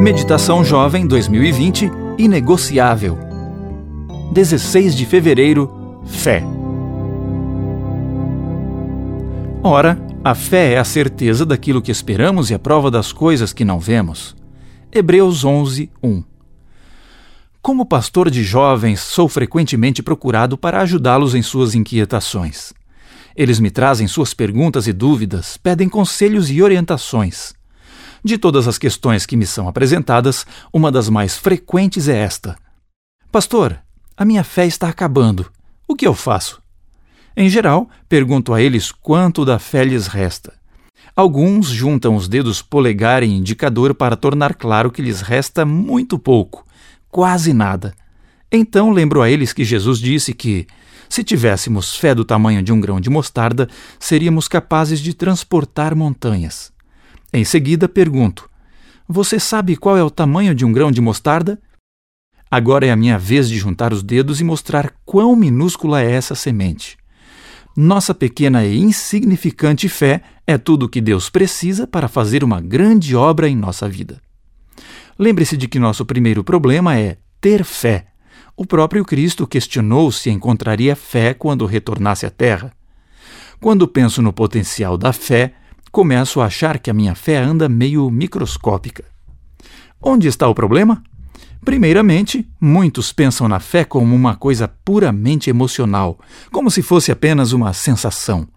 Meditação Jovem 2020 Inegociável. 16 de fevereiro Fé. Ora, a fé é a certeza daquilo que esperamos e a prova das coisas que não vemos. Hebreus 11, 1. Como pastor de jovens, sou frequentemente procurado para ajudá-los em suas inquietações. Eles me trazem suas perguntas e dúvidas, pedem conselhos e orientações. De todas as questões que me são apresentadas, uma das mais frequentes é esta: Pastor, a minha fé está acabando. O que eu faço? Em geral, pergunto a eles quanto da fé lhes resta. Alguns juntam os dedos polegar e indicador para tornar claro que lhes resta muito pouco, quase nada. Então lembro a eles que Jesus disse que, se tivéssemos fé do tamanho de um grão de mostarda, seríamos capazes de transportar montanhas. Em seguida, pergunto: Você sabe qual é o tamanho de um grão de mostarda? Agora é a minha vez de juntar os dedos e mostrar quão minúscula é essa semente. Nossa pequena e insignificante fé é tudo o que Deus precisa para fazer uma grande obra em nossa vida. Lembre-se de que nosso primeiro problema é ter fé. O próprio Cristo questionou se encontraria fé quando retornasse à Terra. Quando penso no potencial da fé, começo a achar que a minha fé anda meio microscópica. Onde está o problema? Primeiramente, muitos pensam na fé como uma coisa puramente emocional, como se fosse apenas uma sensação.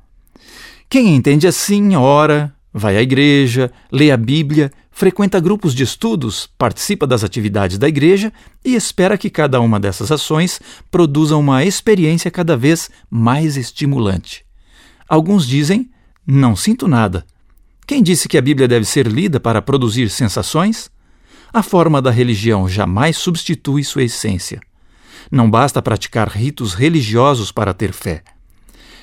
Quem entende assim, ora, vai à igreja, lê a Bíblia, frequenta grupos de estudos, participa das atividades da igreja e espera que cada uma dessas ações produza uma experiência cada vez mais estimulante. Alguns dizem não sinto nada. Quem disse que a Bíblia deve ser lida para produzir sensações? A forma da religião jamais substitui sua essência. Não basta praticar ritos religiosos para ter fé.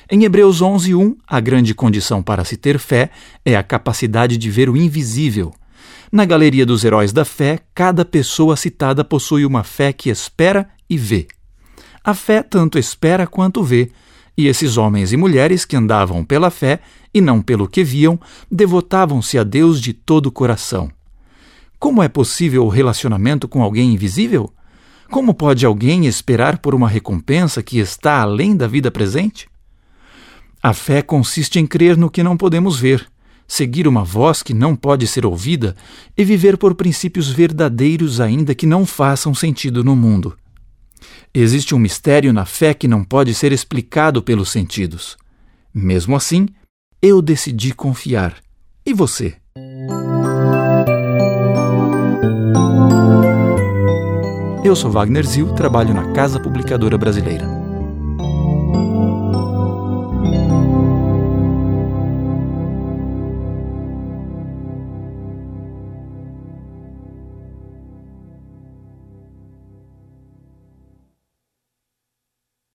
Em Hebreus 11:1, a grande condição para se ter fé é a capacidade de ver o invisível. Na galeria dos heróis da fé, cada pessoa citada possui uma fé que espera e vê. A fé tanto espera quanto vê, e esses homens e mulheres que andavam pela fé e não pelo que viam, devotavam-se a Deus de todo o coração. Como é possível o relacionamento com alguém invisível? Como pode alguém esperar por uma recompensa que está além da vida presente? A fé consiste em crer no que não podemos ver, seguir uma voz que não pode ser ouvida e viver por princípios verdadeiros, ainda que não façam sentido no mundo. Existe um mistério na fé que não pode ser explicado pelos sentidos. Mesmo assim, eu decidi confiar. E você? Eu sou Wagner Zil, trabalho na Casa Publicadora Brasileira.